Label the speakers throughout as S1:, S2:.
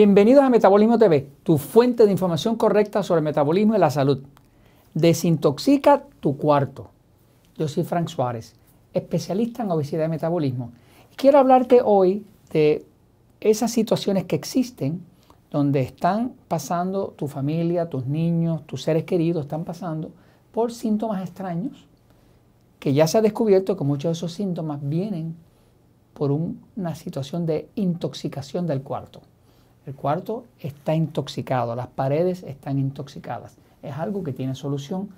S1: Bienvenidos a Metabolismo TV, tu fuente de información correcta sobre el metabolismo y la salud. Desintoxica tu cuarto. Yo soy Frank Suárez, especialista en obesidad y metabolismo. Quiero hablarte hoy de esas situaciones que existen donde están pasando tu familia, tus niños, tus seres queridos, están pasando por síntomas extraños, que ya se ha descubierto que muchos de esos síntomas vienen por una situación de intoxicación del cuarto. El cuarto está intoxicado, las paredes están intoxicadas. Es algo que tiene solución.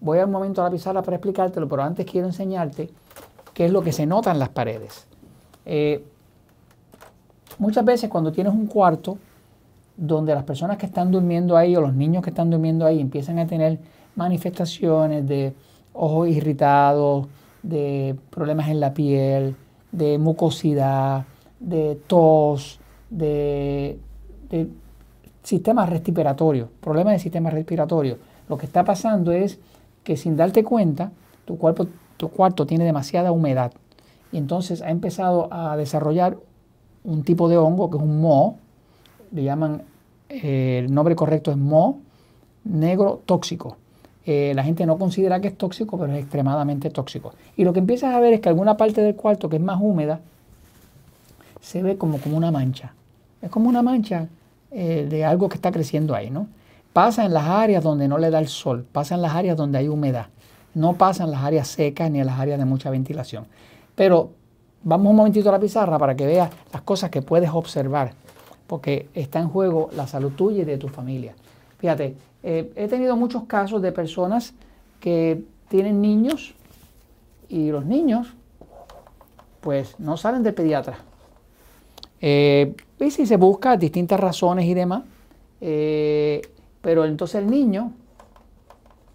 S1: Voy a un momento a la pizarra para explicártelo, pero antes quiero enseñarte qué es lo que se nota en las paredes. Eh, muchas veces cuando tienes un cuarto donde las personas que están durmiendo ahí o los niños que están durmiendo ahí empiezan a tener manifestaciones de ojos irritados, de problemas en la piel, de mucosidad, de tos, de, sistema respiratorio, problemas de sistema respiratorio. Lo que está pasando es que sin darte cuenta, tu, cuerpo, tu cuarto tiene demasiada humedad y entonces ha empezado a desarrollar un tipo de hongo que es un moho, le llaman, eh, el nombre correcto es moho negro tóxico. Eh, la gente no considera que es tóxico, pero es extremadamente tóxico. Y lo que empiezas a ver es que alguna parte del cuarto que es más húmeda se ve como, como una mancha. Es como una mancha eh, de algo que está creciendo ahí, ¿no? Pasa en las áreas donde no le da el sol, pasa en las áreas donde hay humedad, no pasa en las áreas secas ni en las áreas de mucha ventilación. Pero vamos un momentito a la pizarra para que veas las cosas que puedes observar, porque está en juego la salud tuya y de tu familia. Fíjate, eh, he tenido muchos casos de personas que tienen niños y los niños pues no salen del pediatra. Eh, y si se busca distintas razones y demás, eh, pero entonces el niño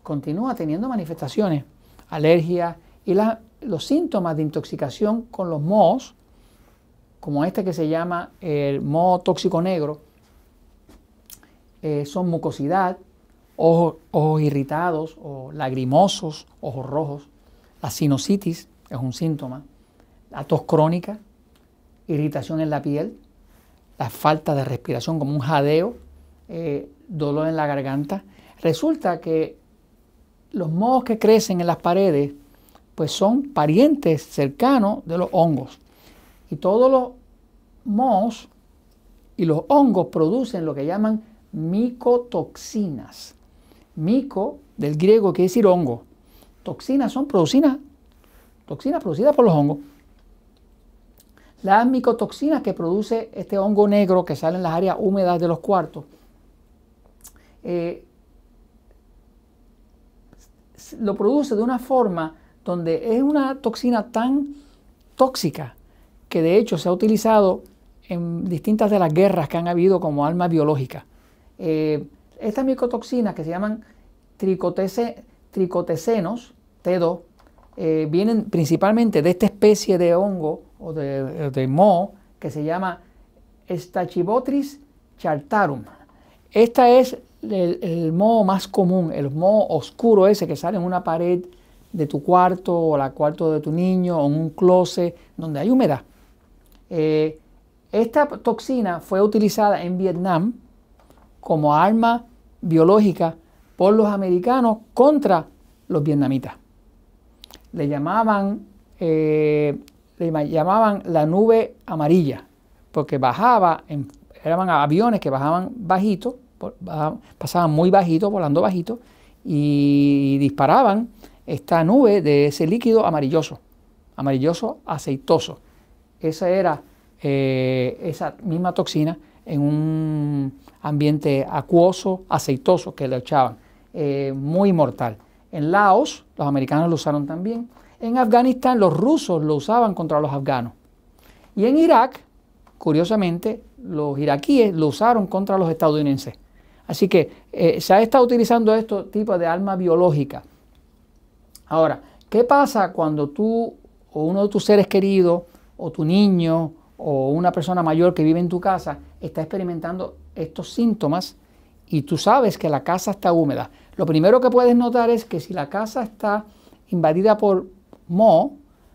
S1: continúa teniendo manifestaciones, alergia y los síntomas de intoxicación con los mohos, como este que se llama el moho tóxico negro, eh, son mucosidad, ojos, ojos irritados o lagrimosos, ojos rojos, la sinusitis es un síntoma, la tos crónica, irritación en la piel, la falta de respiración como un jadeo, eh, dolor en la garganta. Resulta que los mohos que crecen en las paredes pues son parientes cercanos de los hongos. Y todos los mohos y los hongos producen lo que llaman micotoxinas. Mico, del griego, quiere decir hongo. Toxinas son producidas, toxinas producidas por los hongos. Las micotoxinas que produce este hongo negro que sale en las áreas húmedas de los cuartos, eh, lo produce de una forma donde es una toxina tan tóxica que de hecho se ha utilizado en distintas de las guerras que han habido como arma biológica. Eh, estas micotoxinas que se llaman tricotecenos, T2, eh, vienen principalmente de esta especie de hongo o de, de moho que se llama Stachybotrys chartarum. Esta es el, el moho más común, el moho oscuro ese que sale en una pared de tu cuarto o la cuarto de tu niño o en un closet donde hay humedad. Eh, esta toxina fue utilizada en Vietnam como arma biológica por los americanos contra los vietnamitas. Le llamaban, eh, le llamaban la nube amarilla, porque bajaba, en, eran aviones que bajaban bajito, pasaban muy bajito, volando bajito, y disparaban esta nube de ese líquido amarilloso, amarilloso aceitoso. Esa era eh, esa misma toxina en un ambiente acuoso, aceitoso que le echaban, eh, muy mortal. En Laos, los americanos lo usaron también. En Afganistán, los rusos lo usaban contra los afganos. Y en Irak, curiosamente, los iraquíes lo usaron contra los estadounidenses. Así que eh, se ha estado utilizando este tipo de arma biológica. Ahora, ¿qué pasa cuando tú o uno de tus seres queridos o tu niño o una persona mayor que vive en tu casa está experimentando estos síntomas y tú sabes que la casa está húmeda. Lo primero que puedes notar es que si la casa está invadida por moho,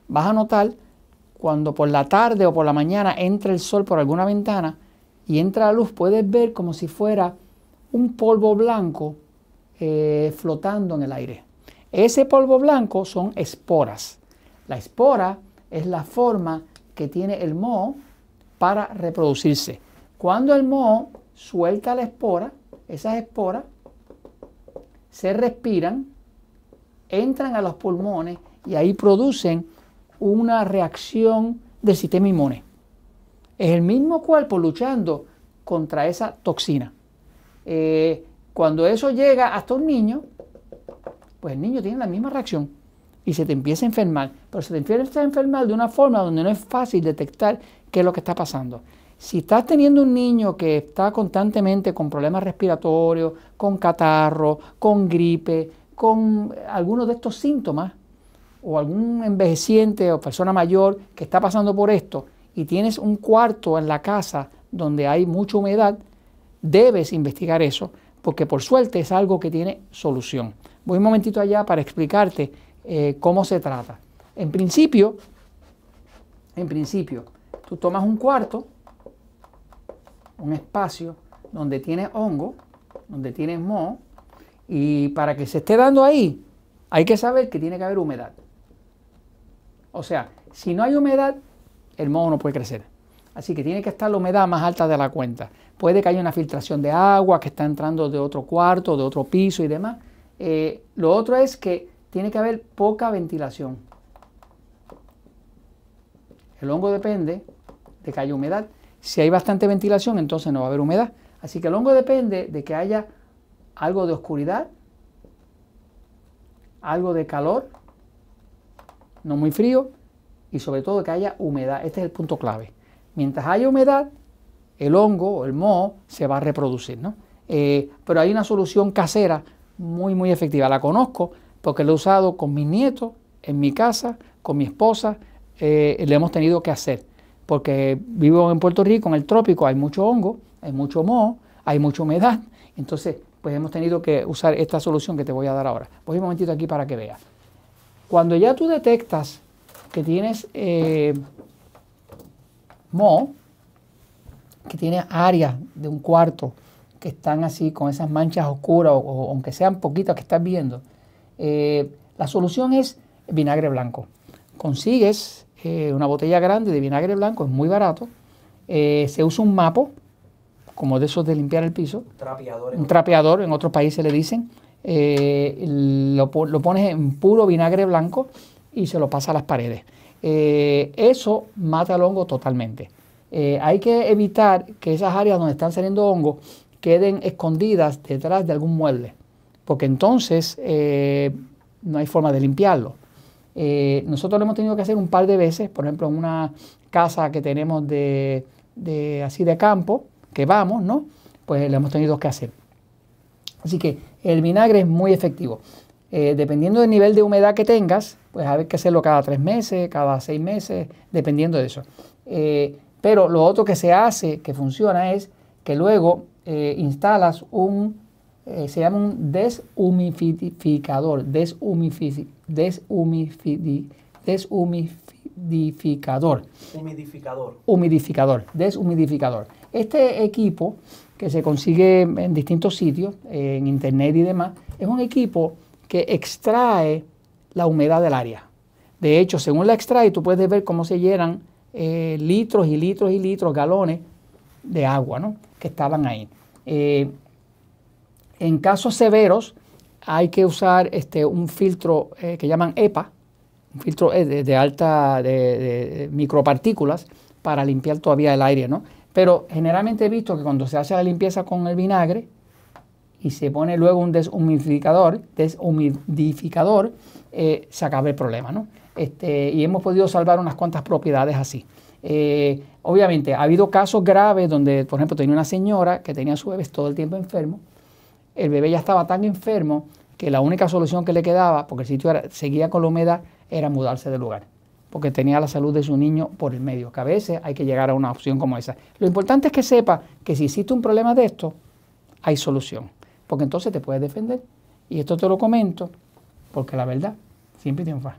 S1: vas a notar cuando por la tarde o por la mañana entra el sol por alguna ventana, y entra la luz, puedes ver como si fuera un polvo blanco eh, flotando en el aire. Ese polvo blanco son esporas. La espora es la forma que tiene el moho para reproducirse. Cuando el moho suelta la espora, esas esporas se respiran, entran a los pulmones y ahí producen una reacción del sistema inmune. Es el mismo cuerpo luchando contra esa toxina. Eh, cuando eso llega hasta un niño, pues el niño tiene la misma reacción y se te empieza a enfermar. Pero se te empieza a enfermar de una forma donde no es fácil detectar qué es lo que está pasando. Si estás teniendo un niño que está constantemente con problemas respiratorios, con catarro, con gripe, con algunos de estos síntomas, o algún envejeciente o persona mayor que está pasando por esto, y tienes un cuarto en la casa donde hay mucha humedad, debes investigar eso, porque por suerte es algo que tiene solución. Voy un momentito allá para explicarte eh, cómo se trata. En principio, en principio, tú tomas un cuarto, un espacio donde tiene hongo, donde tiene moho, y para que se esté dando ahí, hay que saber que tiene que haber humedad. O sea, si no hay humedad, el moho no puede crecer. Así que tiene que estar la humedad más alta de la cuenta. Puede que haya una filtración de agua que está entrando de otro cuarto, de otro piso y demás. Eh, lo otro es que tiene que haber poca ventilación. El hongo depende de que haya humedad. Si hay bastante ventilación, entonces no va a haber humedad. Así que el hongo depende de que haya algo de oscuridad, algo de calor, no muy frío, y sobre todo que haya humedad. Este es el punto clave. Mientras haya humedad, el hongo o el moho se va a reproducir. ¿no? Eh, pero hay una solución casera muy, muy efectiva. La conozco porque la he usado con mis nietos, en mi casa, con mi esposa, eh, le hemos tenido que hacer. Porque vivo en Puerto Rico, en el trópico, hay mucho hongo, hay mucho moho, hay mucha humedad. Entonces, pues hemos tenido que usar esta solución que te voy a dar ahora. Voy un momentito aquí para que veas. Cuando ya tú detectas que tienes eh, mo, que tiene áreas de un cuarto que están así con esas manchas oscuras o, aunque sean poquitas que estás viendo, eh, la solución es vinagre blanco. Consigues eh, una botella grande de vinagre blanco, es muy barato. se usa un mapo, como de esos de limpiar el piso. Un trapeador, en otros países le dicen. Lo, lo, pones en puro vinagre blanco y se lo pasa a las paredes. Eh, eso mata el hongo totalmente. Eh, hay que evitar que esas áreas donde están saliendo hongos queden escondidas detrás de algún mueble, porque entonces eh, no hay forma de limpiarlo. nosotros lo hemos tenido que hacer un par de veces, por ejemplo, en una casa que tenemos de, de así de campo, que vamos, ¿no? Pues lo hemos tenido que hacer. Así que el vinagre es muy efectivo. Eh, dependiendo del nivel de humedad que tengas, pues hay que hacerlo cada tres meses, cada seis meses, dependiendo de eso. Eh, pero lo otro que se hace, que funciona, es que luego eh, instalas un, se llama un deshumidificador, deshumidificador, deshumidificador.
S2: Humidificador.
S1: Humidificador, deshumidificador. Este equipo que se consigue en distintos sitios, en internet y demás, es un equipo que extrae la humedad del área. De hecho, según la extrae, tú puedes ver cómo se llenan eh, litros y litros y litros, galones de agua ¿no? que estaban ahí. Eh, en casos severos hay que usar este, un filtro eh, que llaman EPA, un filtro de, alta de, micropartículas para limpiar todavía el aire. ¿no? Pero generalmente he visto que cuando se hace la limpieza con el vinagre, y se pone luego un deshumidificador, deshumidificador, eh, se acaba el problema. ¿no? Este, y hemos podido salvar unas cuantas propiedades así. Eh, obviamente, ha habido casos graves donde, por ejemplo, tenía una señora que tenía a su bebé todo el tiempo enfermo. El bebé ya estaba tan enfermo que la única solución que le quedaba, porque el sitio seguía con la humedad, era mudarse de lugar. Porque tenía la salud de su niño por el medio, que a veces hay que llegar a una opción como esa. Lo importante es que sepa que si existe un problema de esto, hay solución porque entonces te puedes defender. Y esto te lo comento porque la verdad siempre triunfa.